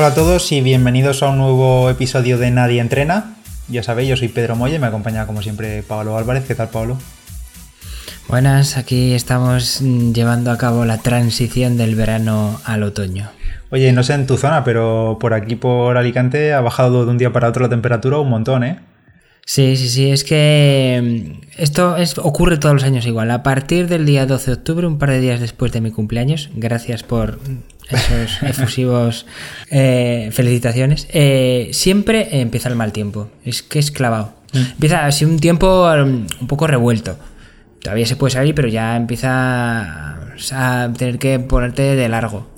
Hola a todos y bienvenidos a un nuevo episodio de Nadie Entrena. Ya sabéis, yo soy Pedro Molle y me acompaña como siempre Pablo Álvarez. ¿Qué tal, Pablo? Buenas, aquí estamos llevando a cabo la transición del verano al otoño. Oye, no sé en tu zona, pero por aquí, por Alicante, ha bajado de un día para otro la temperatura un montón, ¿eh? Sí, sí, sí, es que mm, esto es, ocurre todos los años igual. A partir del día 12 de octubre, un par de días después de mi cumpleaños, gracias por esos efusivos eh, felicitaciones, eh, siempre empieza el mal tiempo. Es que es clavado. Mm. Empieza así un tiempo un poco revuelto. Todavía se puede salir, pero ya empieza a tener que ponerte de largo.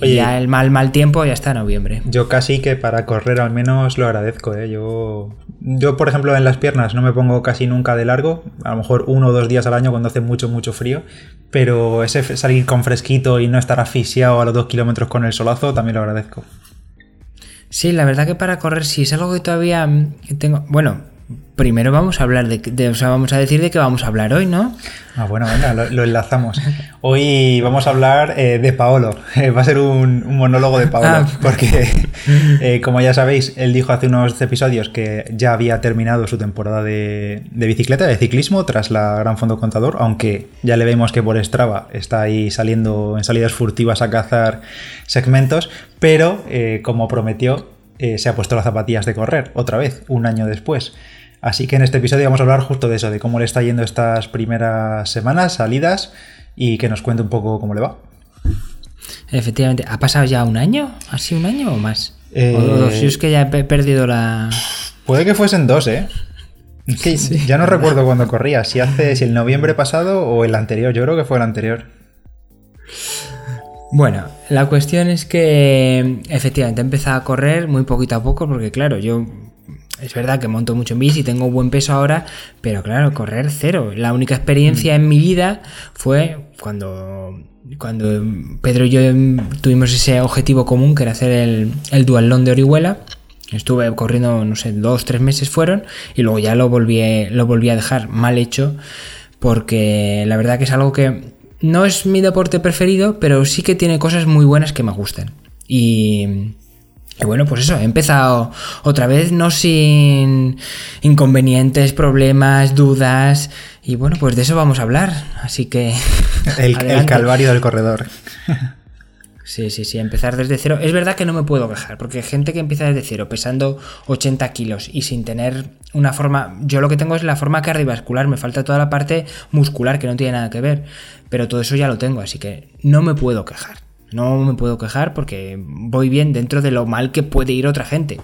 Y ya el mal mal tiempo ya está en noviembre. Yo casi que para correr al menos lo agradezco, ¿eh? Yo, yo, por ejemplo, en las piernas no me pongo casi nunca de largo, a lo mejor uno o dos días al año cuando hace mucho, mucho frío, pero ese salir con fresquito y no estar asfixiado a los dos kilómetros con el solazo también lo agradezco. Sí, la verdad que para correr sí es algo que todavía tengo, bueno, primero vamos a hablar de, o sea, vamos a decir de qué vamos a hablar hoy, ¿no? Ah, bueno, venga, lo, enlazamos. Hoy vamos a hablar eh, de Paolo. va a ser un, monólogo de Paolo, ah. porque, eh, como ya sabéis, él dijo hace unos episodios que ya había terminado su temporada de, bicicleta, de ciclismo, tras la Gran Fondo Contador, aunque ya le vemos que por Strava está ahí saliendo en salidas furtivas a cazar segmentos, pero eh, como prometió, se ha puesto las zapatillas de correr otra vez, un año después. Así que en este episodio vamos a hablar justo de eso, de cómo le está yendo estas primeras semanas, salidas, y que nos cuente un poco cómo le va. Efectivamente, ¿ha pasado ya un año? ¿Ha sido un año o más? O si es que ya he perdido la. Puede que fuesen dos, ¿eh? Es que ya no recuerdo cuándo corría, si hace, si el noviembre pasado o el anterior, yo creo que fue el anterior. Bueno, la cuestión es que efectivamente he empezado a correr muy poquito a poco, porque claro, yo es verdad que monto mucho en bici, tengo buen peso ahora, pero claro, correr cero. La única experiencia en mi vida fue cuando, cuando Pedro y yo tuvimos ese objetivo común que era hacer el, el dualón de Orihuela. Estuve corriendo, no sé, dos, tres meses fueron y luego ya lo volví, lo volví a dejar mal hecho porque la verdad que es algo que no es mi deporte preferido, pero sí que tiene cosas muy buenas que me gustan. Y, y bueno, pues eso, he empezado otra vez, no sin inconvenientes, problemas, dudas. Y bueno, pues de eso vamos a hablar. Así que. El, calvario del corredor. Sí, sí, sí, empezar desde cero. Es verdad que no me puedo quejar, porque gente que empieza desde cero, pesando 80 kilos y sin tener una forma. Yo lo que tengo es la forma cardiovascular, me falta toda la parte muscular que no tiene nada que ver. Pero todo eso ya lo tengo, así que no me puedo quejar. No me puedo quejar porque voy bien dentro de lo mal que puede ir otra gente.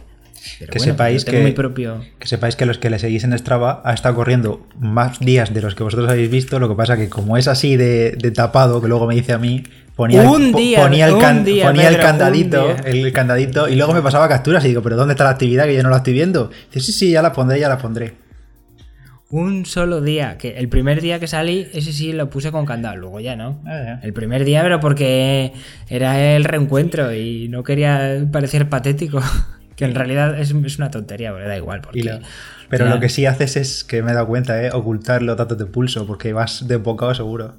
que, sepáis que, propio... que sepáis que los que le seguís en Strava ha estado corriendo más días de los que vosotros habéis visto. Lo que pasa que como es así de, tapado, que luego me dice a mí, ponía, el, ponía, el, candadito, el candadito, y luego me pasaba capturas y digo, pero ¿dónde está la actividad que yo no la estoy viendo? Dice, sí, sí, ya la pondré, ya la pondré. Un solo día, que el primer día que salí, ese sí lo puse con candado, luego ya no. Ah, el primer día, pero porque era el reencuentro y no quería parecer patético. que en realidad es, una tontería, pero da igual. pero lo que sí haces es, que me he dado cuenta, ¿eh? ocultar los datos de pulso, porque vas de bocado seguro.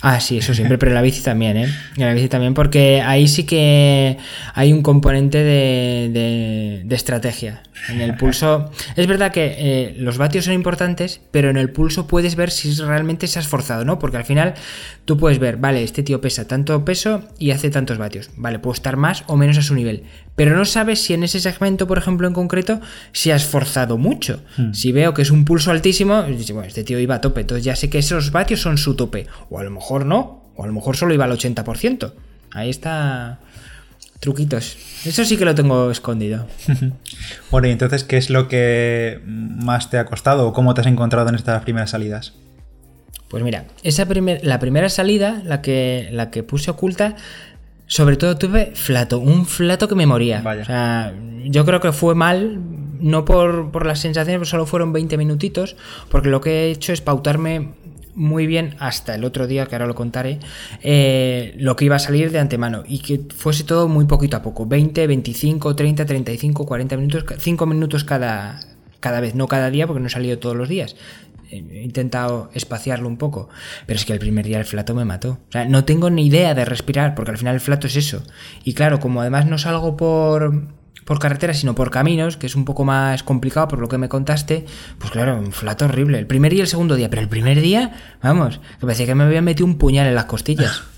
Ah, sí, eso siempre, pero la bici también, ¿eh? La bici también, porque ahí sí que hay un componente de, de, estrategia. En el pulso, es verdad que eh, los vatios son importantes, pero en el pulso puedes ver si realmente se ha esforzado, ¿no? Porque al final tú puedes ver, vale, este tío pesa tanto peso y hace tantos vatios, vale, puedo estar más o menos a su nivel, pero no sabes si en ese segmento, por ejemplo, en concreto, se ha esforzado mucho. Hmm. Si veo que es un pulso altísimo, bueno, este tío iba a tope, entonces ya sé que esos vatios son su tope, o a lo mejor no, o a lo mejor solo iba al 80%. Ahí está truquitos. Eso sí que lo tengo escondido. bueno, y entonces, ¿qué es lo que más te ha costado o cómo te has encontrado en estas primeras salidas? Pues mira, esa la primera salida, la que, la que puse oculta, sobre todo tuve flato, un flato que me moría. O sea, yo creo que fue mal, no por, por las sensaciones, solo fueron 20 minutitos, porque lo que he hecho es pautarme muy bien hasta el otro día, que ahora lo contaré, eh, lo que iba a salir de antemano y que fuese todo muy poquito a poco, 20, 25, 30, 35, 40 minutos, 5 minutos cada, cada vez, no cada día porque no he salido todos los días. He intentado espaciarlo un poco, pero es que el primer día el flato me mató. O sea, no tengo ni idea de respirar, porque al final el flato es eso. Y claro, como además no salgo por, por carretera, sino por caminos, que es un poco más complicado por lo que me contaste, pues claro, un flato horrible. El primer y el segundo día, pero el primer día, vamos, que parecía que me había metido un puñal en las costillas.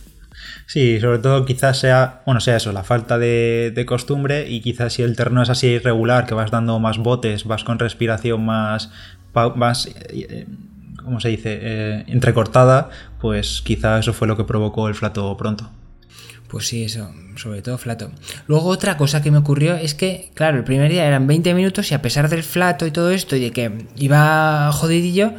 Sí, sobre todo quizás sea, bueno, sea eso, la falta de, costumbre y quizás si el terreno es así irregular, que vas dando más botes, vas con respiración más, más eh, ¿cómo se dice?, eh, entrecortada, pues quizá eso fue lo que provocó el flato pronto. Pues sí, eso, sobre todo flato. Luego otra cosa que me ocurrió es que, claro, el primer día eran 20 minutos y a pesar del flato y todo esto y de que iba jodidillo,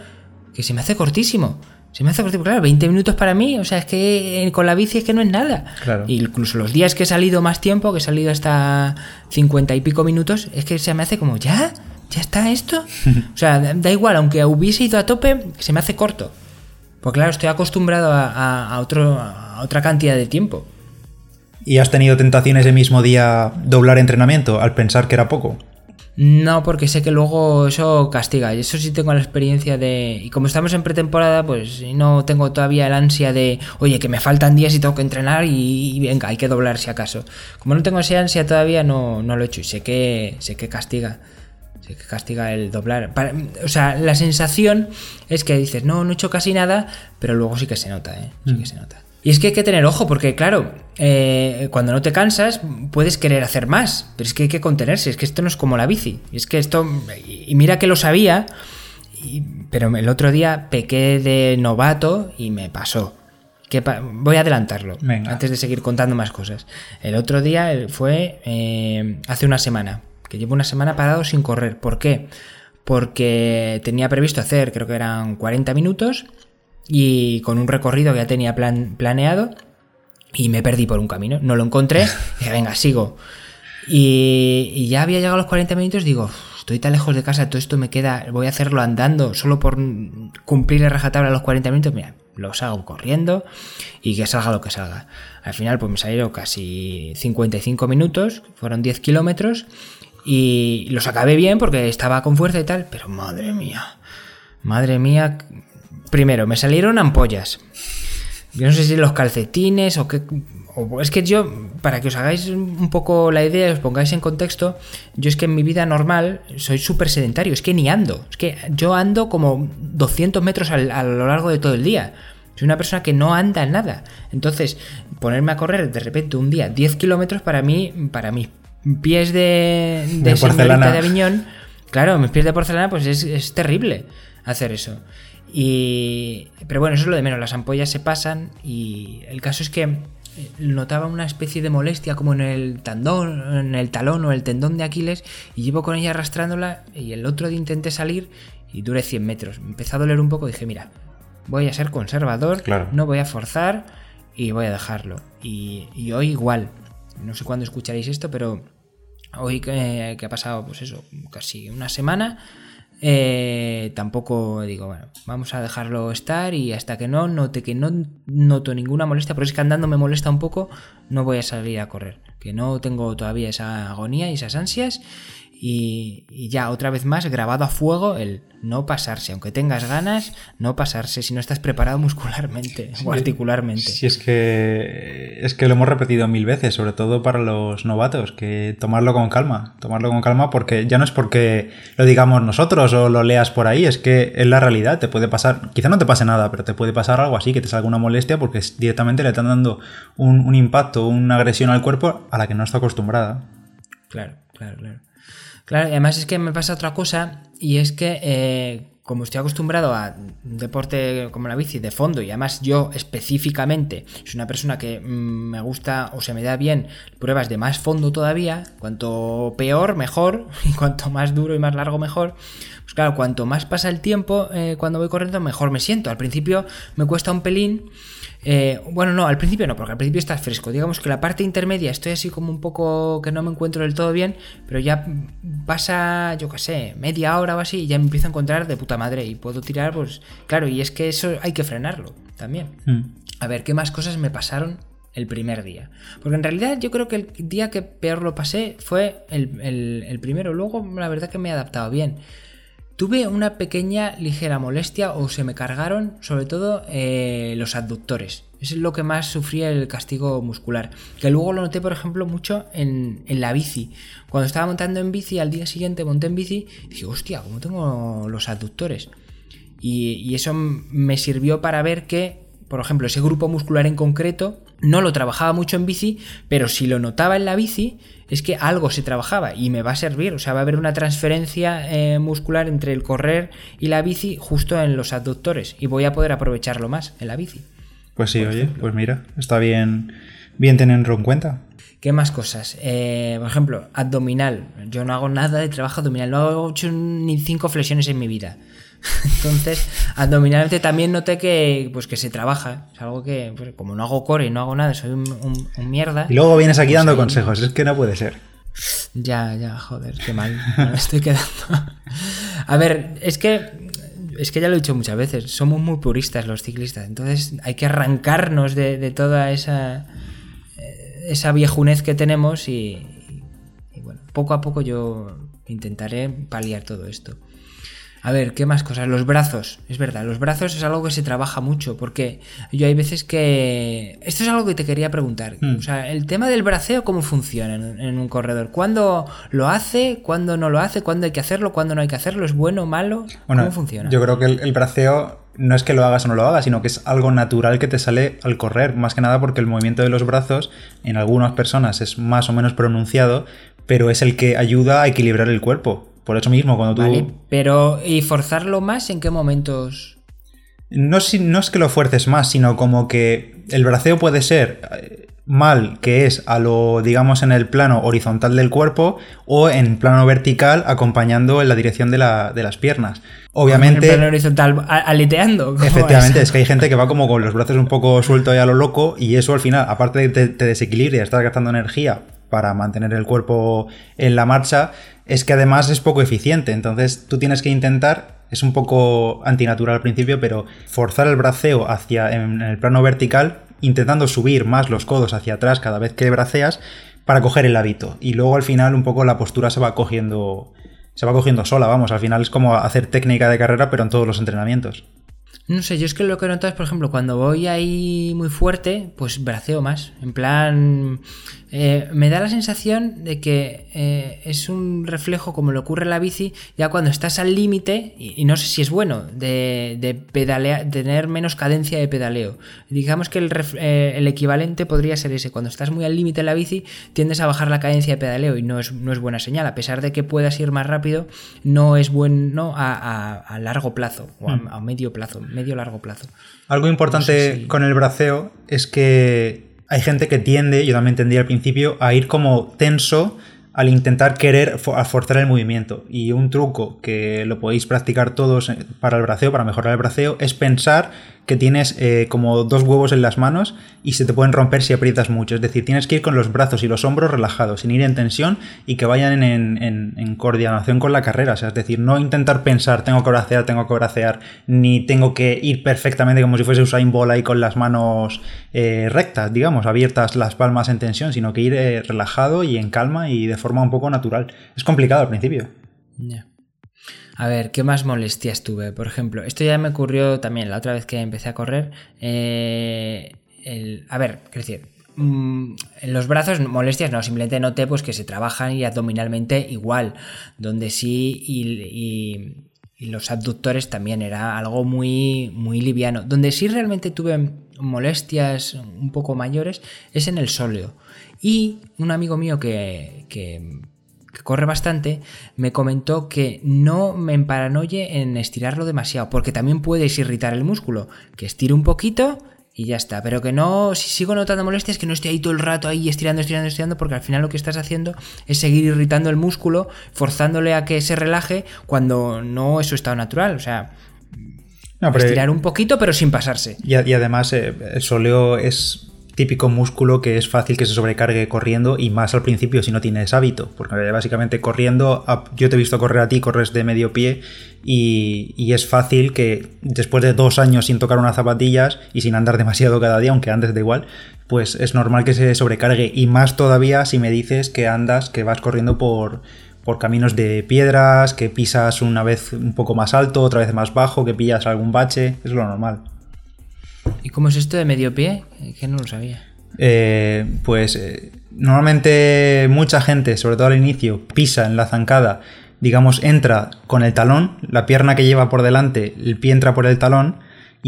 que se me hace cortísimo. Se me hace cortísimo, claro, 20 minutos para mí, o sea, es que eh, con la bici es que no es nada. Claro. incluso los días que he salido más tiempo, que he salido hasta 50 y pico minutos, es que se me hace como, ¿ya? ¿Ya está esto? o sea, da igual, aunque hubiese ido a tope, se me hace corto. Porque claro, estoy acostumbrado a, otro, a otra cantidad de tiempo. ¿Y has tenido tentaciones ese mismo día doblar entrenamiento al pensar que era poco? No, porque sé que luego eso castiga. Y eso sí tengo la experiencia de. Y como estamos en pretemporada, pues no tengo todavía el ansia de. Oye, que me faltan días y tengo que entrenar y, venga, hay que doblar si acaso. Como no tengo esa ansia todavía, no, no lo he hecho. Y sé que, sé que castiga. Que castiga el doblar. o sea, la sensación es que dices, no, no he hecho casi nada, pero luego sí que se nota, ¿eh? Sí que mm. se nota. Y es que hay que tener ojo, porque claro, eh, cuando no te cansas, puedes querer hacer más, pero es que hay que contenerse, es que esto no es como la bici, es que esto, y mira que lo sabía, pero el otro día pequé de novato y me pasó. Que voy a adelantarlo antes de seguir contando más cosas. El otro día fue eh, hace una semana, que llevo una semana parado sin correr. ¿Por qué? Porque tenía previsto hacer, creo que eran 40 minutos y con un recorrido que ya tenía planeado y me perdí por un camino. No lo encontré, dije, venga, sigo. Y, ya había llegado a los 40 minutos, digo, estoy tan lejos de casa, todo esto me queda, voy a hacerlo andando solo por cumplir el rajatabla a los 40 minutos, mira, los hago corriendo y que salga lo que salga. Al final pues me salieron casi 55 minutos, fueron 10 kilómetros y los acabé bien porque estaba con fuerza y tal, pero madre mía, madre mía, Primero, me salieron ampollas. Yo no sé si los calcetines o qué. O es que yo, para que os hagáis un poco la idea, os pongáis en contexto, yo es que en mi vida normal soy súper sedentario, es que ni ando. Es que yo ando como 200 metros a lo largo de todo el día. Soy una persona que no anda en nada. Entonces, ponerme a correr de repente un día 10 kilómetros para mí, para mis pies de, de, de porcelana de Aviñón, claro, mis pies de porcelana, pues es, es terrible hacer eso. Y, pero bueno, eso es lo de menos, las ampollas se pasan y el caso es que eh, notaba una especie de molestia como en el tendón, en el talón o el tendón de Aquiles y llevo con ella arrastrándola y el otro día intenté salir y duré 100 metros. Me empezó a doler un poco, dije, mira, voy a ser conservador, no voy a forzar y voy a dejarlo. Y, hoy igual, no sé cuándo escucharéis esto, pero hoy que, ha pasado pues eso, casi una semana eh, tampoco digo, bueno, vamos a dejarlo estar y hasta que no note que no noto ninguna molestia, pero es que andando me molesta un poco, no voy a salir a correr, que no tengo todavía esa agonía y esas ansias y, ya otra vez más grabado a fuego el no pasarse, aunque tengas ganas, no pasarse si no estás preparado muscularmente o articularmente. Sí, es que es que lo hemos repetido mil veces, sobre todo para los novatos, que tomarlo con calma, tomarlo con calma porque ya no es porque lo digamos nosotros o lo leas por ahí, es que es la realidad, te puede pasar, quizá no te pase nada, pero te puede pasar algo así, que te salga una molestia porque directamente le están dando un, un impacto, una agresión al cuerpo a la que no está acostumbrada. Claro, claro, claro. Claro, y además es que me pasa otra cosa y es que eh, como estoy acostumbrado a un deporte como la bici de fondo y además yo específicamente soy una persona que mm, me gusta o se me da bien pruebas de más fondo todavía, cuanto peor mejor y cuanto más duro y más largo mejor, pues claro, cuanto más pasa el tiempo eh, cuando voy corriendo mejor me siento. Al principio me cuesta un pelín eh, bueno, no, al principio no, porque al principio está fresco. Digamos que la parte intermedia estoy así como un poco que no me encuentro del todo bien, pero ya pasa, yo qué sé, media hora o así y ya me empiezo a encontrar de puta madre y puedo tirar, pues claro, y es que eso hay que frenarlo también. Mm. A ver, ¿qué más cosas me pasaron el primer día? Porque en realidad yo creo que el día que peor lo pasé fue el, el primero, luego la verdad que me he adaptado bien. Tuve una pequeña ligera molestia o se me cargaron sobre todo eh, los abductores. Es lo que más sufría el castigo muscular. Que luego lo noté, por ejemplo, mucho en, la bici. Cuando estaba montando en bici, al día siguiente monté en bici y dije, hostia, ¿cómo tengo los abductores? y eso me sirvió para ver que por ejemplo, ese grupo muscular en concreto no lo trabajaba mucho en bici, pero si lo notaba en la bici, es que algo se trabajaba y me va a servir. O sea, va a haber una transferencia eh, muscular entre el correr y la bici justo en los abductores y voy a poder aprovecharlo más en la bici. Pues sí, oye, pues mira, está bien, bien tenerlo en cuenta. ¿Qué más cosas? Eh, por ejemplo, abdominal. Yo no hago nada de trabajo abdominal, no he hecho ni cinco flexiones en mi vida. Entonces, abdominalmente también noté que, pues, que se trabaja. Es algo que, pues, como no hago core y no hago nada, soy un, mierda. Y luego vienes aquí pues dando consejos, es que no puede ser. Ya, ya, joder, qué mal. Me estoy quedando. A ver, es que. Es que ya lo he dicho muchas veces, somos muy puristas los ciclistas, entonces hay que arrancarnos de, toda esa, esa viejunez que tenemos y, y bueno, poco a poco yo intentaré paliar todo esto. A ver, ¿qué más cosas? Los brazos, es verdad, los brazos es algo que se trabaja mucho, porque yo hay veces que... Esto es algo que te quería preguntar. Hmm. O sea, el tema del braceo, ¿cómo funciona en, un corredor? ¿Cuándo lo hace? ¿Cuándo no lo hace? ¿Cuándo hay que hacerlo? ¿Cuándo no hay que hacerlo? ¿Es bueno o malo? ¿Cómo funciona? Yo creo que el, braceo no es que lo hagas o no lo hagas, sino que es algo natural que te sale al correr, más que nada porque el movimiento de los brazos en algunas personas es más o menos pronunciado, pero es el que ayuda a equilibrar el cuerpo. Por eso mismo, cuando tú. Vale, pero ¿y forzarlo más en qué momentos? No, no es que lo fuerces más, sino como que el braceo puede ser eh, mal, que es a lo, digamos, en el plano horizontal del cuerpo, o en plano vertical, acompañando en la dirección de, las piernas. Obviamente. En plano horizontal, aleteando. Efectivamente, es? que hay gente que va como con los brazos un poco sueltos y a lo loco, y eso al final, aparte de que te, te desequilibra y estás gastando energía para mantener el cuerpo en la marcha, es que además es poco eficiente. Entonces tú tienes que intentar, es un poco antinatural al principio, pero forzar el braceo hacia en el plano vertical, intentando subir más los codos hacia atrás cada vez que braceas para coger el hábito. Y luego al final un poco la postura se va cogiendo se va cogiendo sola, vamos, al final es como hacer técnica de carrera pero en todos los entrenamientos. No sé, yo es que lo que he notado es, por ejemplo, cuando voy ahí muy fuerte, pues braceo más. En plan, eh, me da la sensación de que eh, es un reflejo como le ocurre en la bici, ya cuando estás al límite, y, no sé si es bueno, de, de pedalear, tener menos cadencia de pedaleo. Digamos que el, eh, el equivalente podría ser ese. Cuando estás muy al límite en la bici, tiendes a bajar la cadencia de pedaleo y no es, no es buena señal. A pesar de que puedas ir más rápido, no es bueno a, a, largo plazo o a, mm. a medio plazo, medio largo plazo. Algo importante con el braceo es que hay gente que tiende, yo también tendía al principio, a ir como tenso al intentar querer forzar el movimiento. Y un truco que lo podéis practicar todos eh, para el braceo, para mejorar el braceo, es pensar que tienes eh, como dos huevos en las manos y se te pueden romper si aprietas mucho. Es decir, tienes que ir con los brazos y los hombros relajados, sin ir en tensión y que vayan en, coordinación con la carrera. es decir, no intentar pensar, tengo que bracear, tengo que bracear, ni tengo que ir perfectamente como si fuese Usain Bolt ahí con las manos eh, rectas, digamos, abiertas las palmas en tensión, sino que ir eh, relajado y en calma y de forma un poco natural. Es complicado al principio. A ver, ¿qué más molestias tuve? Por ejemplo, esto ya me ocurrió también la otra vez que empecé a correr. Eh, a ver, quiero decir, mm, en los brazos molestias no, simplemente noté pues que se trabajan y abdominalmente igual, donde sí y, los abductores también era algo muy, muy liviano. Donde sí realmente tuve molestias un poco mayores es en el sóleo. Y un amigo mío que que corre bastante, me comentó que no me emparanoye en estirarlo demasiado, porque también puedes irritar el músculo, que estire un poquito y ya está, pero que no, si sigo notando molestias, que no esté ahí todo el rato ahí estirando, estirando, estirando, porque al final lo que estás haciendo es seguir irritando el músculo, forzándole a que se relaje cuando no es su estado natural, o sea... estirar un poquito, pero sin pasarse. Y, además, eh, el soleo es típico músculo que es fácil que se sobrecargue corriendo y más al principio si no tienes hábito, porque básicamente corriendo, yo te he visto correr a ti, corres de medio pie y, es fácil que después de dos años sin tocar unas zapatillas y sin andar demasiado cada día, aunque andes da igual, pues es normal que se sobrecargue y más todavía si me dices que andas, que vas corriendo por, por caminos de piedras, que pisas una vez un poco más alto, otra vez más bajo, que pillas algún bache, es lo normal. ¿Y cómo es esto de medio pie? Que no lo sabía. Eh, pues eh, normalmente mucha gente, sobre todo al inicio, pisa en la zancada, digamos, entra con el talón, la pierna que lleva por delante, el pie entra por el talón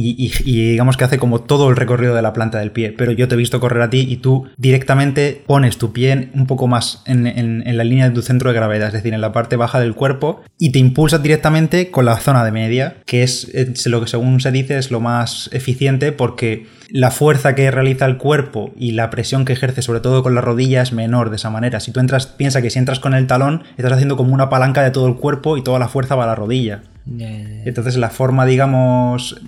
y, digamos que hace como todo el recorrido de la planta del pie. Pero yo te he visto correr a ti y tú directamente pones tu pie un poco más en, la línea de tu centro de gravedad, es decir, en la parte baja del cuerpo, y te impulsas directamente con la zona de media, que es, lo que según se dice es lo más eficiente porque la fuerza que realiza el cuerpo y la presión que ejerce sobre todo con la rodilla es menor de esa manera. Si tú entras, piensa que si entras con el talón, estás haciendo como una palanca de todo el cuerpo y toda la fuerza va a la rodilla. Entonces la forma, digamos,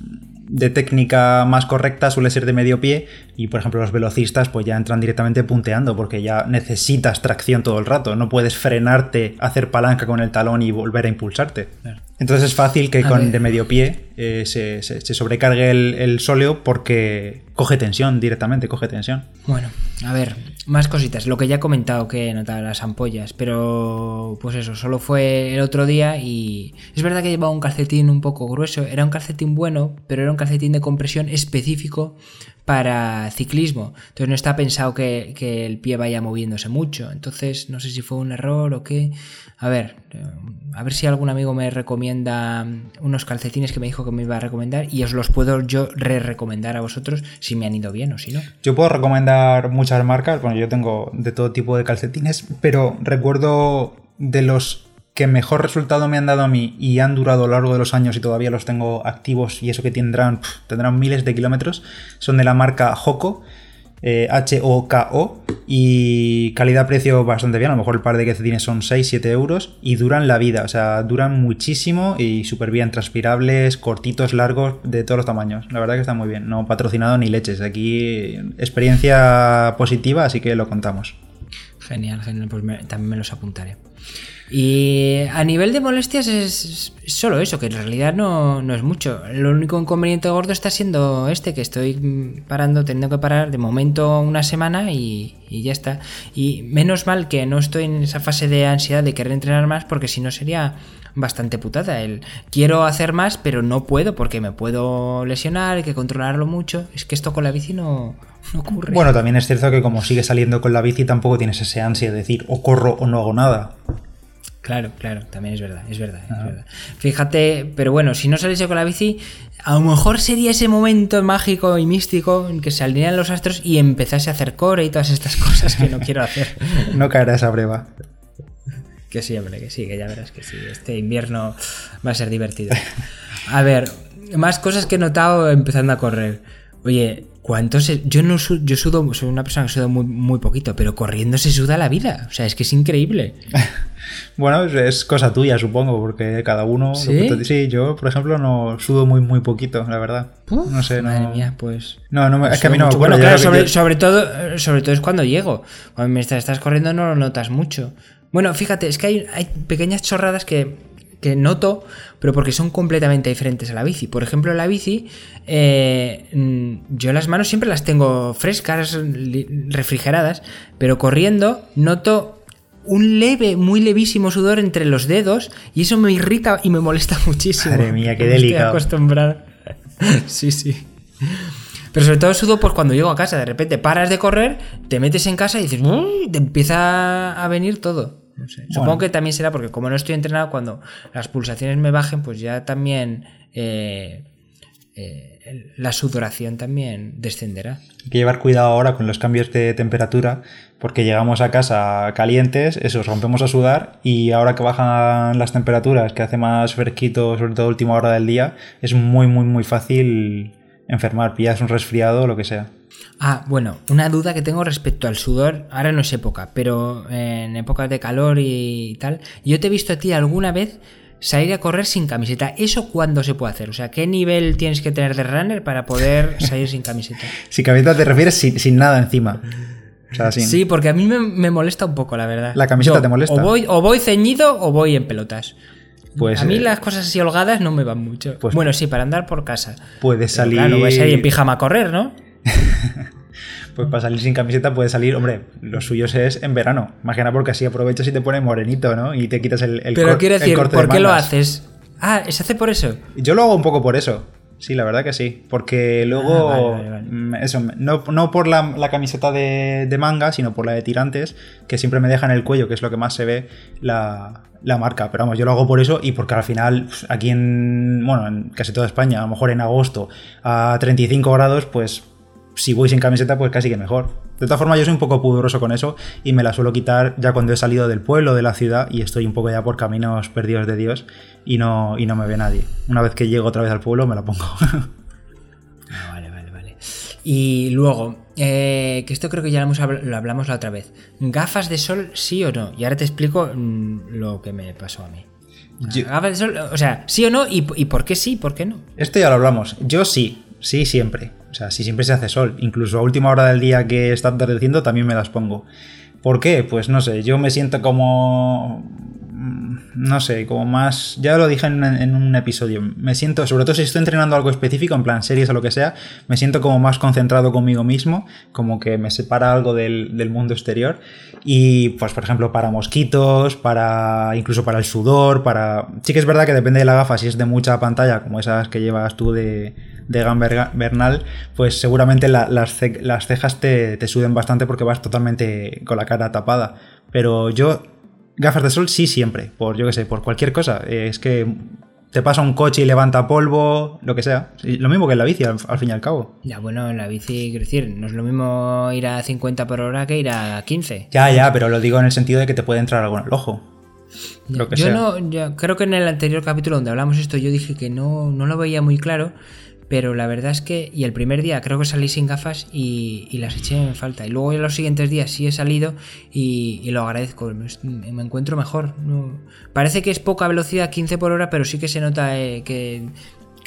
de técnica más correcta suele ser de medio pie y por ejemplo los velocistas pues ya entran directamente punteando porque ya necesitas tracción todo el rato, no puedes frenarte, hacer palanca con el talón y volver a impulsarte. Entonces es fácil que con de medio pie eh, se, sobrecargue el, el sóleo porque coge tensión directamente, coge tensión. Bueno, a ver, más cositas. Lo que ya he comentado que notaba las ampollas, pero pues eso, solo fue el otro día y es verdad que llevaba un calcetín un poco grueso. Era un calcetín bueno, pero era un calcetín de compresión específico para ciclismo. Entonces no está pensado que, el pie vaya moviéndose mucho. Entonces no sé si fue un error o qué. A ver, eh, a ver si algún amigo me recomienda unos calcetines que me dijo que me iba a recomendar y os los puedo yo re-recomendar a vosotros si me han ido bien o si no. Yo puedo recomendar muchas marcas, bueno, yo tengo de todo tipo de calcetines, pero recuerdo de los que mejor resultado me han dado a mí y han durado a lo largo de los años y todavía los tengo activos y eso que tendrán, tendrán miles de kilómetros, son de la marca Hoko, H-O-K-O, eh, y calidad-precio bastante bien, a lo mejor el par de calcetines son 6-7 euros y duran la vida, o sea, duran muchísimo y súper bien, transpirables, cortitos, largos, de todos los tamaños. La verdad que está muy bien, no patrocinado ni leches, aquí experiencia positiva, así que lo contamos. Genial, genial, pues también me los apuntaré. Y a nivel de molestias es solo eso, que en realidad no, es mucho. Lo único inconveniente gordo está siendo este, que estoy parando, teniendo que parar de momento una semana y, ya está. Y menos mal que no estoy en esa fase de ansiedad de querer entrenar más, porque si no sería bastante putada. El quiero hacer más, pero no puedo porque me puedo lesionar, hay que controlarlo mucho. Es que esto con la bici no, no ocurre. Bueno, también es cierto que como sigues saliendo con la bici, tampoco tienes ese ansia de decir o corro o no hago nada. Claro, claro, también es verdad, es verdad, es verdad. Fíjate, pero bueno, si no saliese con la bici, a lo mejor sería ese momento mágico y místico en que se alinean los astros y empezase a hacer core y todas estas cosas que no quiero hacer. no caerá esa prueba. Que sí, hombre, que sí, que ya verás que sí. Este invierno va a ser divertido. A ver, más cosas que he notado empezando a correr. Oye, ¿cuántos? Yo no yo sudo, soy una persona que suda muy, muy poquito, pero corriendo se suda la vida. O sea, es que es increíble. Bueno, es cosa tuya, supongo, porque cada uno. ¿Sí? yo, por ejemplo, no sudo muy, muy poquito, la verdad. no sé, madre mía, pues. No, no es que a mí no me Bueno, claro, sobre, todo, sobre todo es cuando llego. Cuando me estás, corriendo no lo notas mucho. Bueno, fíjate, es que hay, hay pequeñas chorradas que, que noto, pero porque son completamente diferentes a la bici. Por ejemplo, la bici, eh, mm, yo las manos siempre las tengo frescas, refrigeradas, pero corriendo noto un leve, muy levísimo sudor entre los dedos y eso me irrita y me molesta muchísimo. Madre mía, qué delicado. Estoy acostumbrado. sí, sí. Pero sobre todo sudo pues cuando llego a casa, de repente paras de correr, te metes en casa y dices, te empieza a venir todo. Supongo que también será porque como no estoy entrenado, cuando las pulsaciones me bajen, pues ya también eh, eh, la sudoración también descenderá. Hay que llevar cuidado ahora con los cambios de temperatura porque llegamos a casa calientes, eso, rompemos a sudar y ahora que bajan las temperaturas, que hace más fresquito, sobre todo última hora del día, es muy, muy, muy fácil enfermar, pillas un resfriado o lo que sea. Ah, bueno, una duda que tengo respecto al sudor, ahora no es época, pero en épocas de calor y tal, yo te he visto a ti alguna vez salir a correr sin camiseta. ¿Eso cuándo se puede hacer? O sea, ¿qué nivel tienes que tener de runner para poder salir sin camiseta? sin camiseta te refieres sin nada encima. Sí, porque a mí me, molesta un poco, la verdad. ¿La camiseta te molesta? O voy, o voy ceñido o voy en pelotas. Pues, a mí eh, las cosas así holgadas no me van mucho. Pues, bueno, sí, para andar por casa. Puedes salir. Claro, voy a salir en pijama a correr, ¿no? Pues para salir sin camiseta puede salir, hombre, lo suyo es en verano. Imagina porque así aprovechas y te pones morenito, ¿no? Y te quitas el, el Pero quiero decir, ¿por qué lo haces? Ah, ¿se hace por eso? Yo lo hago un poco por eso. Sí, la verdad que sí. Porque luego, ah, mm, eso, no, por la, camiseta de, manga, sino por la de tirantes, que siempre me deja en el cuello, que es lo que más se ve la, marca. Pero vamos, yo lo hago por eso y porque al final, pues, aquí en, bueno, en casi toda España, a lo mejor en agosto a 35 grados, pues si voy sin camiseta, pues casi que mejor. De todas formas, yo soy un poco pudoroso con eso y me la suelo quitar ya cuando he salido del pueblo, de la ciudad y estoy un poco ya por caminos perdidos de Dios y no, y no me ve nadie. Una vez que llego otra vez al pueblo, me la pongo. Ah, vale, vale, vale. Y luego, eh, que esto creo que ya lo, hablamos la otra vez. ¿Gafas de sol, sí o no? Y ahora te explico mm, lo que me pasó a mí. Gafas de sol, o sea, sí o no y, y por qué sí, por qué no. Esto ya lo hablamos. Yo sí, sí, siempre. O sea, si siempre se hace sol, incluso a última hora del día que está atardeciendo también me las pongo. ¿Por qué? Pues no sé, yo me siento como... Mm, no sé, como más... Ya lo dije en, un episodio, me siento, sobre todo si estoy entrenando algo específico, en plan series o lo que sea, me siento como más concentrado conmigo mismo, como que me separa algo del, del mundo exterior. Y pues por ejemplo para mosquitos, para incluso para el sudor, para... Sí que es verdad que depende de la gafa, si es de mucha pantalla, como esas que llevas tú de de Gamber Bernal, pues seguramente las, cejas te, te suden bastante porque vas totalmente con la cara tapada. Pero yo, gafas de sol sí siempre, por yo que sé, por cualquier cosa. Es que te pasa un coche y levanta polvo, lo que sea. Lo mismo que en la bici, al, fin y al cabo. Ya, bueno, en la bici, quiero decir, no es lo mismo ir a 50 por hora que ir a 15. Ya, ya, pero lo digo en el sentido de que te puede entrar algo en el ojo. Lo que yo no, creo que en el anterior capítulo donde hablamos esto, yo dije que no, no lo veía muy claro pero la verdad es que, y el primer día creo que salí sin gafas y, las eché en falta. Y luego en los siguientes días sí he salido y, lo agradezco, me, encuentro mejor. parece que es poca velocidad, 15 por hora, pero sí que se nota eh, que,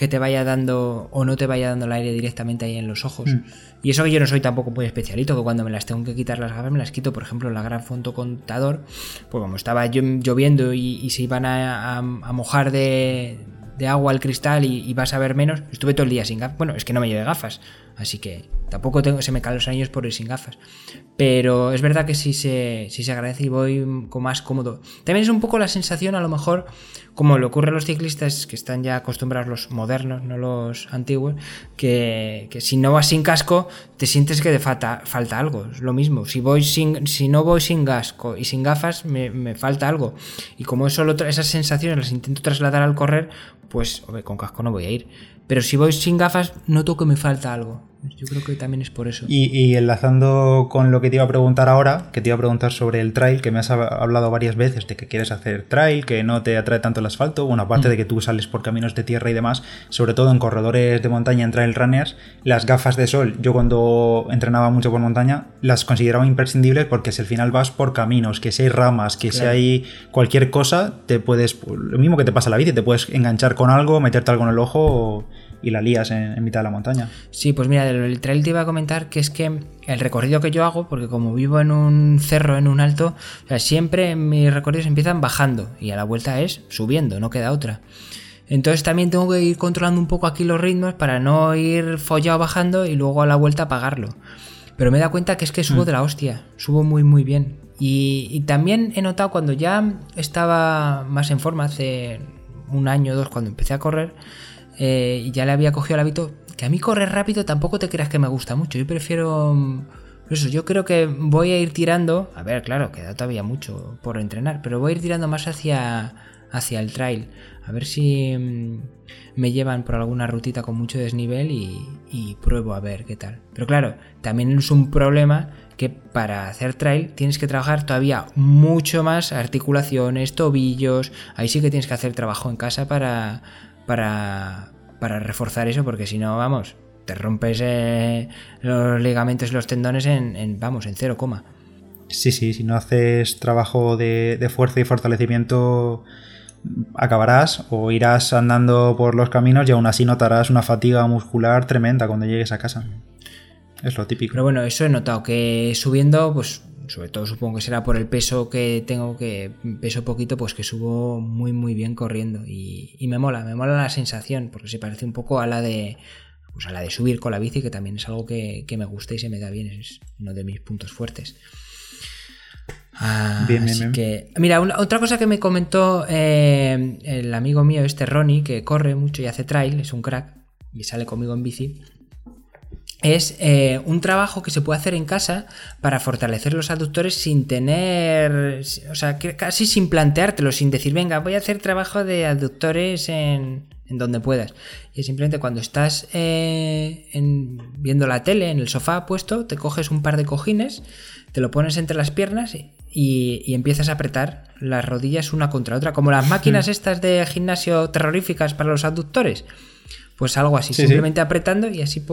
te vaya dando o no te vaya dando el aire directamente ahí en los ojos. Mm. Y eso que yo no soy tampoco muy especialito, que cuando me las tengo que quitar las gafas me las quito, por ejemplo, la gran fonto contador, pues como estaba lloviendo y, se iban a mojar de, de agua al cristal y, vas a ver menos. Estuve todo el día sin gafas. Bueno, es que no me llevé gafas, así que tampoco tengo, se me caen los años por ir sin gafas. Pero es verdad que sí se, sí se agradece y voy con más cómodo. También es un poco la sensación, a lo mejor, como le ocurre a los ciclistas que están ya acostumbrados, los modernos, no los antiguos, que, si no vas sin casco, te sientes que te falta, falta algo. Es lo mismo. Si, voy sin, si no voy sin casco y sin gafas, me, falta algo. Y como es esas sensaciones las intento trasladar al correr, pues con casco no voy a ir. Pero si voy sin gafas, noto que me falta algo. Yo creo que también es por eso. Y, enlazando con lo que te iba a preguntar ahora, que te iba a preguntar sobre el trail, que me has hablado varias veces de que quieres hacer trail, que no te atrae tanto el asfalto, bueno, aparte mm. de que tú sales por caminos de tierra y demás, sobre todo en corredores de montaña, en trail runners, las gafas de sol, yo cuando entrenaba mucho por montaña, las consideraba imprescindibles porque si al final vas por caminos, que si hay ramas, que si hay cualquier cosa, te puedes, lo mismo que te pasa la bici, te puedes enganchar con algo, meterte algo en el ojo o y la lías en, mitad de la montaña. Sí, pues mira, del trail te iba a comentar que es que el recorrido que yo hago, porque como vivo en un cerro, en un alto, siempre mis recorridos empiezan bajando y a la vuelta es subiendo, no queda otra. Entonces también tengo que ir controlando un poco aquí los ritmos para no ir follado bajando y luego a la vuelta apagarlo. Pero me da cuenta que es que subo mm. de la hostia, subo muy muy bien. Y, y, también he notado cuando ya estaba más en forma, hace un año o dos, cuando empecé a correr, eh, ya le había cogido el hábito, que a mí correr rápido tampoco te creas que me gusta mucho, yo prefiero... Mm, eso, yo creo que voy a ir tirando, a ver, claro, queda todavía mucho por entrenar, pero voy a ir tirando más hacia, hacia el trail, a ver si mm, me llevan por alguna rutita con mucho desnivel y, y pruebo a ver qué tal. Pero claro, también es un problema que para hacer trail tienes que trabajar todavía mucho más articulaciones, tobillos, ahí sí que tienes que hacer trabajo en casa para para, para reforzar eso, porque si no, vamos, te rompes eh, los ligamentos y los tendones en, vamos, en cero coma. Sí, sí, si no haces trabajo de, fuerza y fortalecimiento, acabarás o irás andando por los caminos y aún así notarás una fatiga muscular tremenda cuando llegues a casa. Es lo típico. Pero bueno, eso he notado que subiendo, pues sobre todo supongo que será por el peso que tengo, que peso poquito, pues que subo muy muy bien corriendo y, me mola, me mola la sensación, porque se parece un poco a la de pues a la de subir con la bici, que también es algo que, me gusta y se me da bien, es uno de mis puntos fuertes. Ah, bien, así que, mira, otra cosa que me comentó eh, el amigo mío, este Ronnie, que corre mucho y hace trail, es un crack y sale conmigo en bici, es eh, un trabajo que se puede hacer en casa para fortalecer los aductores sin tener, o sea, casi sin planteártelo, sin decir, venga, voy a hacer trabajo de aductores en, en donde puedas. Y simplemente cuando estás eh, viendo la tele, en el sofá puesto, te coges un par de cojines, te lo pones entre las piernas y, empiezas a apretar las rodillas una contra otra, como las máquinas estas de gimnasio terroríficas para los aductores. Pues algo así, simplemente apretando y así,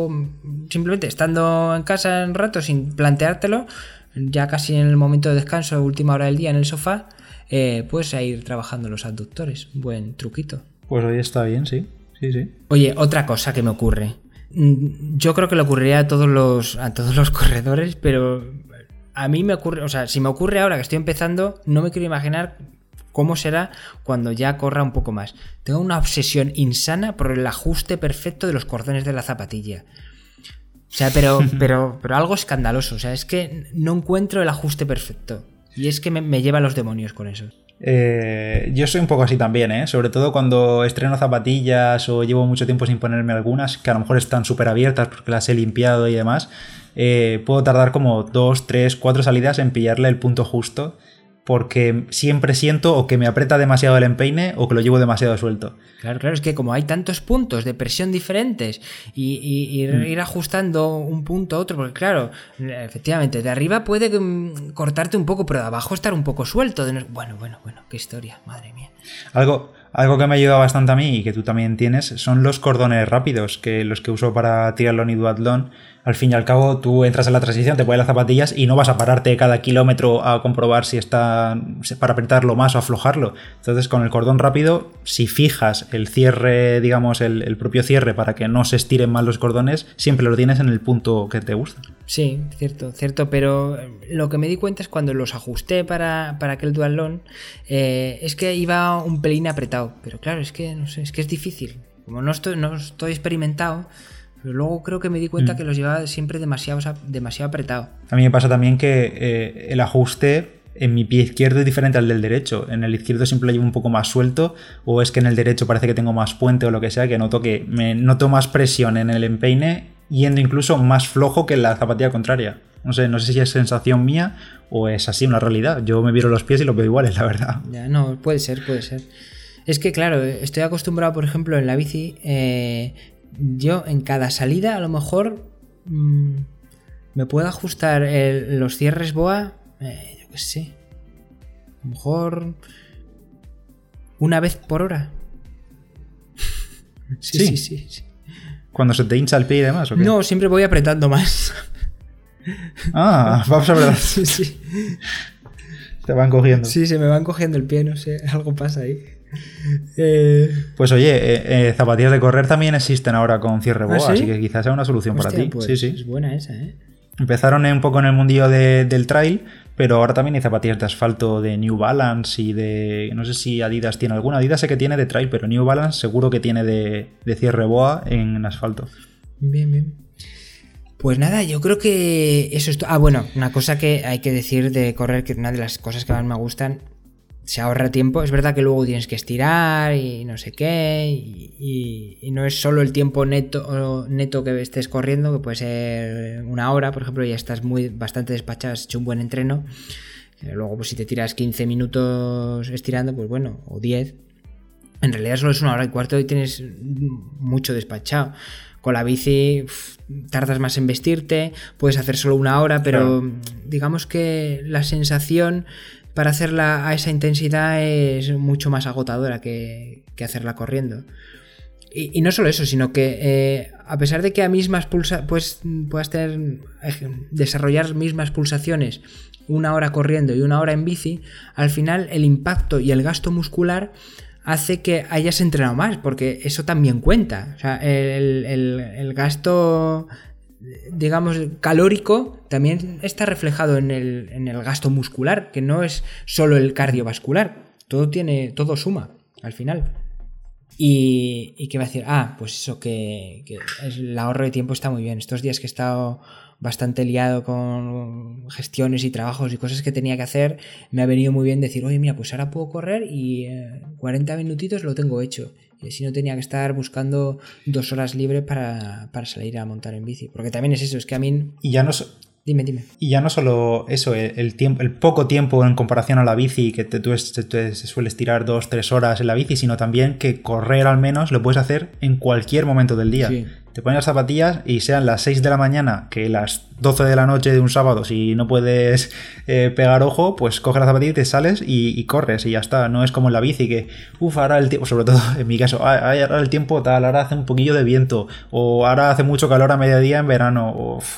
simplemente estando en casa un rato sin planteártelo, ya casi en el momento de descanso, última hora del día en el sofá, eh, puedes ir trabajando los abductores. Buen truquito. Pues hoy está bien, sí. Sí, sí. Oye, otra cosa que me ocurre. Mm, yo creo que le ocurriría a todos los, a todos los corredores, pero a mí me ocurre, o sea, si me ocurre ahora que estoy empezando, no me quiero imaginar ¿Cómo será cuando ya corra un poco más? Tengo una obsesión insana por el ajuste perfecto de los cordones de la zapatilla. O sea, pero, pero, pero algo escandaloso. O sea, es que no encuentro el ajuste perfecto. Y es que me, lleva a los demonios con eso. Eh, yo soy un poco así también, ¿eh? sobre todo cuando estreno zapatillas o llevo mucho tiempo sin ponerme algunas, que a lo mejor están súper abiertas porque las he limpiado y demás. Eh, puedo tardar como dos, tres, cuatro salidas en pillarle el punto justo porque siempre siento o que me aprieta demasiado el empeine o que lo llevo demasiado suelto. Claro, claro, es que como hay tantos puntos de presión diferentes y, mm. ir ajustando un punto a otro, porque claro, efectivamente, de arriba puede mm, cortarte un poco, pero de abajo estar un poco suelto. Bueno, bueno, bueno, qué historia, madre mía. Algo, algo que me ayuda bastante a mí y que tú también tienes son los cordones rápidos, que los que uso para triatlón y duatlón al fin y al cabo tú entras en la transición, te pones las zapatillas y no vas a pararte cada kilómetro a comprobar si está para apretarlo más o aflojarlo. Entonces con el cordón rápido, si fijas el cierre, digamos, el, propio cierre para que no se estiren mal los cordones, siempre lo tienes en el punto que te gusta. Sí, cierto, cierto, pero lo que me di cuenta es cuando los ajusté para, para aquel dualón, eh, es que iba un pelín apretado, pero claro, es que no sé, es que es difícil. Como no estoy, no estoy experimentado, pero luego creo que me di cuenta mm. que los llevaba siempre demasiado, demasiado apretado. A mí me pasa también que eh, el ajuste en mi pie izquierdo es diferente al del derecho. En el izquierdo siempre lo llevo un poco más suelto, o es que en el derecho parece que tengo más puente o lo que sea, que noto que me noto más presión en el empeine, yendo incluso más flojo que en la zapatilla contraria. No sé, no sé si es sensación mía o es así una realidad. Yo me viro los pies y los veo iguales, la verdad. Ya, no, puede ser, puede ser. Es que, claro, estoy acostumbrado, por ejemplo, en la bici, eh, yo en cada salida a lo mejor mm, me puedo ajustar los cierres boa, eh, yo qué sé, a lo mejor una vez por hora. sí, sí, sí, Cuando se te hincha el pie y demás, ¿o qué? No, siempre voy apretando más. ah, vamos a ver. sí, sí. Te van cogiendo. Sí, se me van cogiendo el pie, no sé, algo pasa ahí. Eh, pues oye, eh, eh, zapatillas de correr también existen ahora con cierre boa, ¿Ah, así que quizás sea una solución para ti. Pues, sí, sí. Es buena esa, ¿eh? Empezaron un poco en el mundillo del trail, pero ahora también hay zapatillas de asfalto de New Balance y de. No sé si Adidas tiene alguna. Adidas sé que tiene de trail, pero New Balance seguro que tiene de, de cierre boa en asfalto. Bien, bien. Pues nada, yo creo que eso es. Ah, bueno, una cosa que hay que decir de correr, que una de las cosas que más me gustan se ahorra tiempo. Es verdad que luego tienes que estirar y no sé qué. Y, no es solo el tiempo neto, neto que estés corriendo, que puede ser una hora, por ejemplo, ya estás muy bastante despachado, has hecho un buen entreno. Luego, pues si te tiras 15 minutos estirando, pues bueno, o 10. En realidad solo es una hora y cuarto y tienes mucho despachado. Con la bici tardas más en vestirte, puedes hacer solo una hora, pero digamos que la sensación para hacerla a esa intensidad es mucho más agotadora que, hacerla corriendo. Y, no solo eso, sino que eh, a pesar de que a mismas pulsa pues, puedas tener, desarrollar mismas pulsaciones una hora corriendo y una hora en bici, al final el impacto y el gasto muscular hace que hayas entrenado más, porque eso también cuenta. O sea, el, el gasto digamos, calórico también está reflejado en el, en el, gasto muscular, que no es solo el cardiovascular. Todo tiene, todo suma al final. Y, y que va a decir, ah, pues eso, que, que el ahorro de tiempo está muy bien. Estos días que he estado bastante liado con gestiones y trabajos y cosas que tenía que hacer, me ha venido muy bien decir, oye, mira, pues ahora puedo correr y 40 eh, minutitos lo tengo hecho. Y así no tenía que estar buscando dos horas libres para, para, salir a montar en bici. Porque también es eso, es que a mí... Y ya no, Dime, dime. Y ya no solo eso, el, tiempo, el poco tiempo en comparación a la bici, que te, tú, sueles tirar dos, tres horas en la bici, sino también que correr al menos lo puedes hacer en cualquier momento del día. Sí te pones las zapatillas y sean las 6 de la mañana que las 12 de la noche de un sábado, si no puedes eh, pegar ojo, pues coges las zapatillas y te sales y, corres y ya está. No es como en la bici que, uff, ahora el tiempo, sobre todo en mi caso, ah, ahora el tiempo tal, ahora hace un poquillo de viento, o ahora hace mucho calor a mediodía en verano,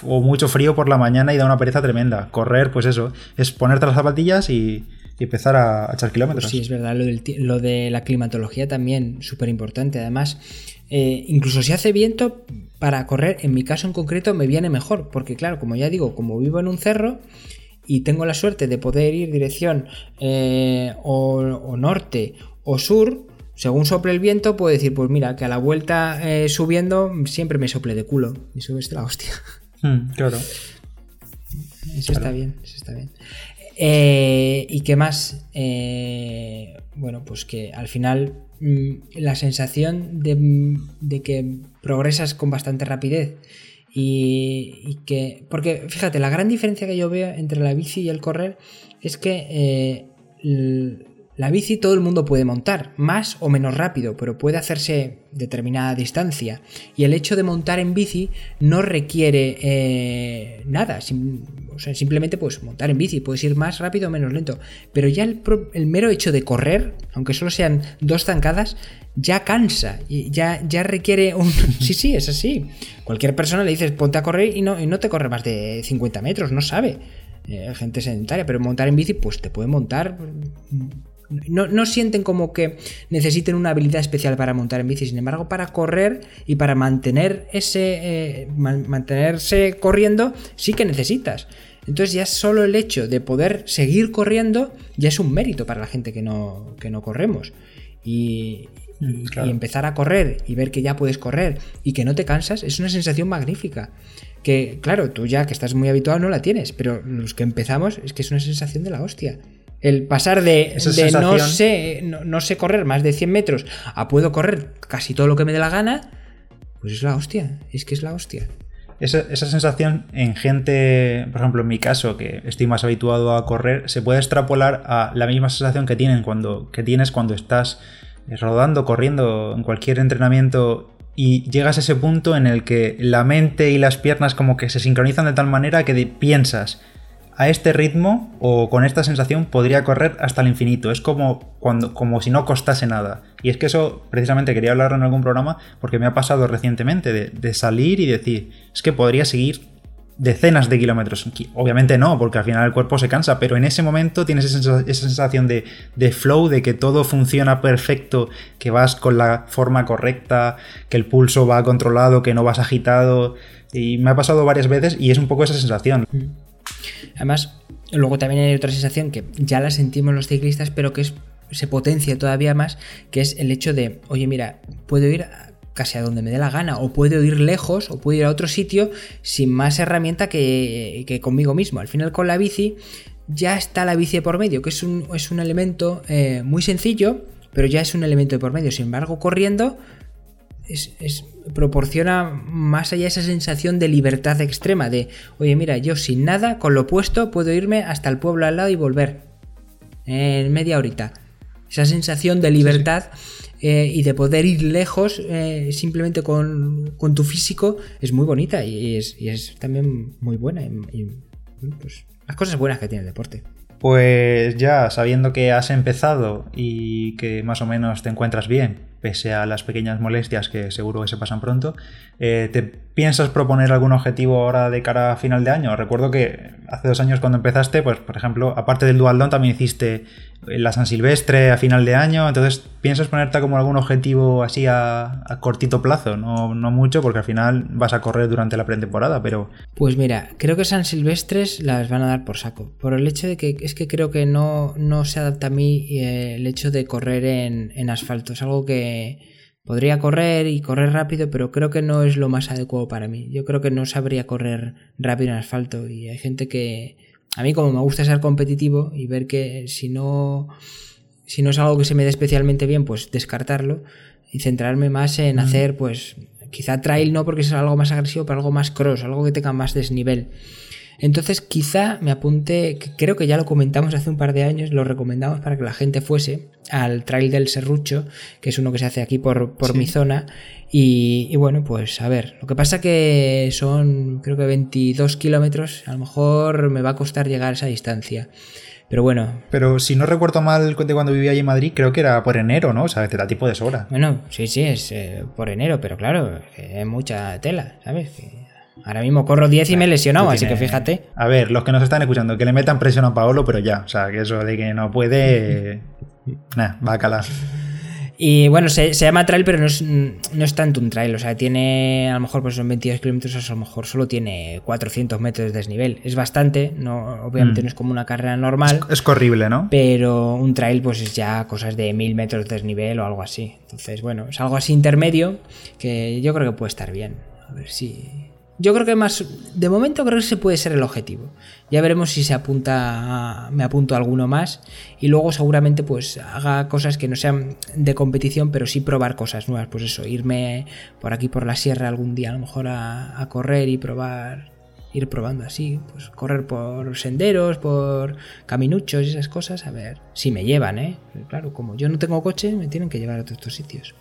o, mucho frío por la mañana y da una pereza tremenda. Correr, pues eso, es ponerte las zapatillas y, empezar a, echar kilómetros. sí, es verdad, lo, lo de la climatología también, súper importante. Además, eh, incluso si hace viento, para correr, en mi caso en concreto, me viene mejor, porque claro, como ya digo, como vivo en un cerro y tengo la suerte de poder ir dirección eh, o, norte o sur, según sople el viento, puedo decir, pues mira, que a la vuelta eh, subiendo siempre me sople de culo. Y subes la hostia. Hmm, claro. Eso está bien, eso está bien. ¿Y qué más? bueno, pues que al final Mm, la sensación de, que progresas con bastante rapidez y, que... Porque fíjate, la gran diferencia que yo veo entre la bici y el correr es que eh, la bici todo el mundo puede montar, más o menos rápido, pero puede hacerse determinada distancia. Y el hecho de montar en bici no requiere eh, nada. o sea, simplemente puedes montar en bici, puedes ir más rápido o menos lento. Pero ya el, mero hecho de correr, aunque solo sean dos zancadas, ya cansa. Y ya, ya requiere un. sí, sí, es así. Cualquier persona le dices ponte a correr y no, y no te corre más de 50 metros, no sabe. Eh, gente sedentaria, pero montar en bici, pues te puede montar no, sienten como que necesiten una habilidad especial para montar en bici, sin embargo, para correr y para mantener ese, eh, mantenerse corriendo, sí que necesitas. Entonces ya solo el hecho de poder seguir corriendo ya es un mérito para la gente que no, que no corremos. Y, mm, y, empezar a correr y ver que ya puedes correr y que no te cansas es una sensación magnífica. Que claro, tú ya que estás muy habituado no la tienes, pero los que empezamos es que es una sensación de la hostia. El pasar de, no, sé, no, sé correr más de 100 metros a puedo correr casi todo lo que me dé la gana, pues es la hostia, es que es la hostia. Esa, sensación en gente, por ejemplo, en mi caso, que estoy más habituado a correr, se puede extrapolar a la misma sensación que, tienen cuando, que tienes cuando estás rodando, corriendo, en cualquier entrenamiento y llegas a ese punto en el que la mente y las piernas como que se sincronizan de tal manera que piensas, a este ritmo o con esta sensación podría correr hasta el infinito. Es como, cuando, como si no costase nada. Y es que eso precisamente quería hablarlo en algún programa porque me ha pasado recientemente de, salir y decir, es que podría seguir decenas de kilómetros. Obviamente no, porque al final el cuerpo se cansa, pero en ese momento tienes esa, sensación de, de, flow, de que todo funciona perfecto, que vas con la forma correcta, que el pulso va controlado, que no vas agitado. Y me ha pasado varias veces y es un poco esa sensación. Además, luego también hay otra sensación que ya la sentimos los ciclistas, pero que se potencia todavía más, que es el hecho de, oye, mira, puedo ir casi a donde me dé la gana, o puedo ir lejos, o puedo ir a otro sitio sin más herramienta que, conmigo mismo. Al final con la bici ya está la bici por medio, que es un, es un elemento eh, muy sencillo, pero ya es un elemento de por medio. Sin embargo, corriendo es, proporciona más allá esa sensación de libertad extrema, de, oye, mira, yo sin nada, con lo puesto, puedo irme hasta el pueblo al lado y volver en media horita. Esa sensación de libertad eh, y de poder ir lejos eh, simplemente con, tu físico es muy bonita y es, también muy buena. Y, pues, las cosas buenas que tiene el deporte. Pues ya, sabiendo que has empezado y que más o menos te encuentras bien, pese a las pequeñas molestias que seguro que se pasan pronto. Eh, ¿Te piensas proponer algún objetivo ahora de cara a final de año? Recuerdo que hace dos años cuando empezaste, pues por ejemplo, aparte del Dual también hiciste la San Silvestre a final de año, entonces ¿piensas ponerte como algún objetivo así a, cortito plazo? No, no, mucho, porque al final vas a correr durante la pretemporada, pero... Pues mira, creo que San Silvestres las van a dar por saco, por el hecho de que es que creo que no, no se adapta a mí eh, el hecho de correr en, en asfalto, es algo que Podría correr y correr rápido, pero creo que no es lo más adecuado para mí. Yo creo que no sabría correr rápido en asfalto y hay gente que... A mí como me gusta ser competitivo y ver que si no, si no es algo que se me dé especialmente bien, pues descartarlo y centrarme más en hacer, pues quizá trail no porque es algo más agresivo, pero algo más cross, algo que tenga más desnivel. Entonces quizá me apunte, creo que ya lo comentamos hace un par de años, lo recomendamos para que la gente fuese al Trail del Serrucho, que es uno que se hace aquí por, por mi zona. Y, bueno, pues a ver, lo que pasa que son creo que 22 kilómetros, a lo mejor me va a costar llegar a esa distancia. Pero bueno. Pero si no recuerdo mal de cuando vivía allí en Madrid, creo que era por enero, ¿no? O sea, te da tipo de sobra. Bueno, sí, sí, es eh, por enero, pero claro, es mucha tela, ¿sabes? Ahora mismo corro 10 y me he lesionado, así que fíjate. A ver, los que nos están escuchando, que le metan presión a Paolo, pero ya. O sea, que eso de que no puede. nah, va a calar. Y bueno, se, llama trail, pero no es, no es, tanto un trail. O sea, tiene a lo mejor pues son 22 kilómetros, a lo mejor solo tiene 400 metros de desnivel. Es bastante, no, obviamente mm. no es como una carrera normal. Es, es, corrible, ¿no? Pero un trail pues es ya cosas de 1000 metros de desnivel o algo así. Entonces, bueno, es algo así intermedio que yo creo que puede estar bien. A ver si, yo creo que más, de momento creo que ese puede ser el objetivo. Ya veremos si se apunta, me apunto a alguno más y luego seguramente pues haga cosas que no sean de competición, pero sí probar cosas nuevas. Pues eso, irme por aquí por la sierra algún día a lo mejor a, correr y probar, ir probando así, pues correr por senderos, por caminuchos y esas cosas, a ver si me llevan, ¿eh? claro, como yo no tengo coche, me tienen que llevar a todos estos sitios.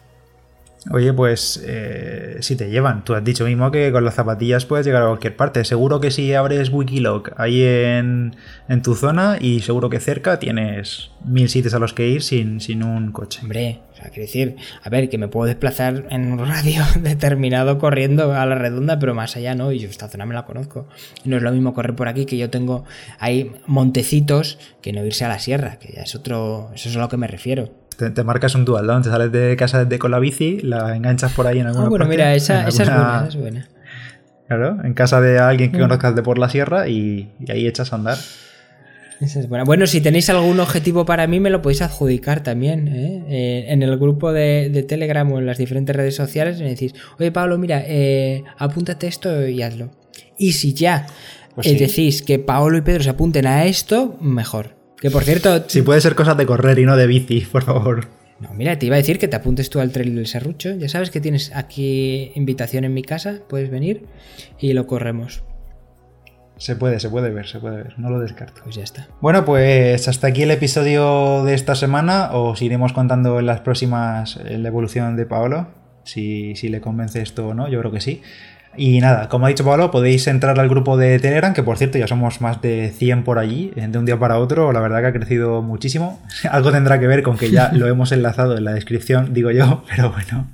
Oye, pues eh, si te llevan, tú has dicho mismo que con las zapatillas puedes llegar a cualquier parte. Seguro que si abres Wikiloc ahí en, tu zona y seguro que cerca tienes mil sitios a los que ir sin, sin un coche. Hombre, o sea, quiero decir, a ver, que me puedo desplazar en un radio determinado corriendo a la redonda, pero más allá no, y yo esta zona me la conozco. No es lo mismo correr por aquí que yo tengo ahí montecitos que no irse a la sierra, que ya es otro, eso es a lo que me refiero. Te, marcas un dual, ¿no? Te sales de casa de, con la bici, la enganchas por ahí en alguna Ah, bueno, mira, esa, es buena, es buena. Claro, en casa de alguien que mm. conozcas de por la sierra y, ahí echas a andar. Esa es buena. Bueno, si tenéis algún objetivo para mí, me lo podéis adjudicar también. ¿eh? Eh, en el grupo de, Telegram o en las diferentes redes sociales me decís, oye Pablo, mira, eh, apúntate esto y hazlo. Y si ya pues decís que Paolo y Pedro se apunten a esto, mejor. Que por cierto. Si puede ser cosas de correr y no de bici, por favor. No, mira, te iba a decir que te apuntes tú al trail del Serrucho. Ya sabes que tienes aquí invitación en mi casa, puedes venir y lo corremos. Se puede, se puede ver, se puede ver, no lo descarto. Pues ya está. Bueno, pues hasta aquí el episodio de esta semana. Os iremos contando en las próximas la evolución de Paolo. Si, si le convence esto o no, yo creo que sí. Y nada, como ha dicho Pablo, podéis entrar al grupo de Telegram, que por cierto ya somos más de 100 por allí, eh, de un día para otro, la verdad que ha crecido muchísimo. Algo tendrá que ver con que ya lo hemos enlazado en la descripción, digo yo, pero bueno.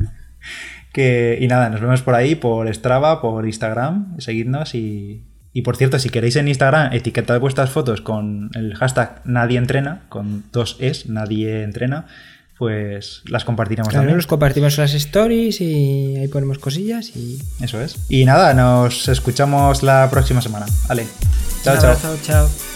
Que, y nada, nos vemos por ahí, por Strava, por Instagram, seguidnos y, y por cierto, si queréis en Instagram etiquetad vuestras fotos con el hashtag nadie entrena, con dos es, nadie entrena, pues las compartiremos también. Los compartimos las stories y ahí ponemos cosillas y. Eso es. Y nada, nos escuchamos la próxima semana. Vale. Chao, chao. chao.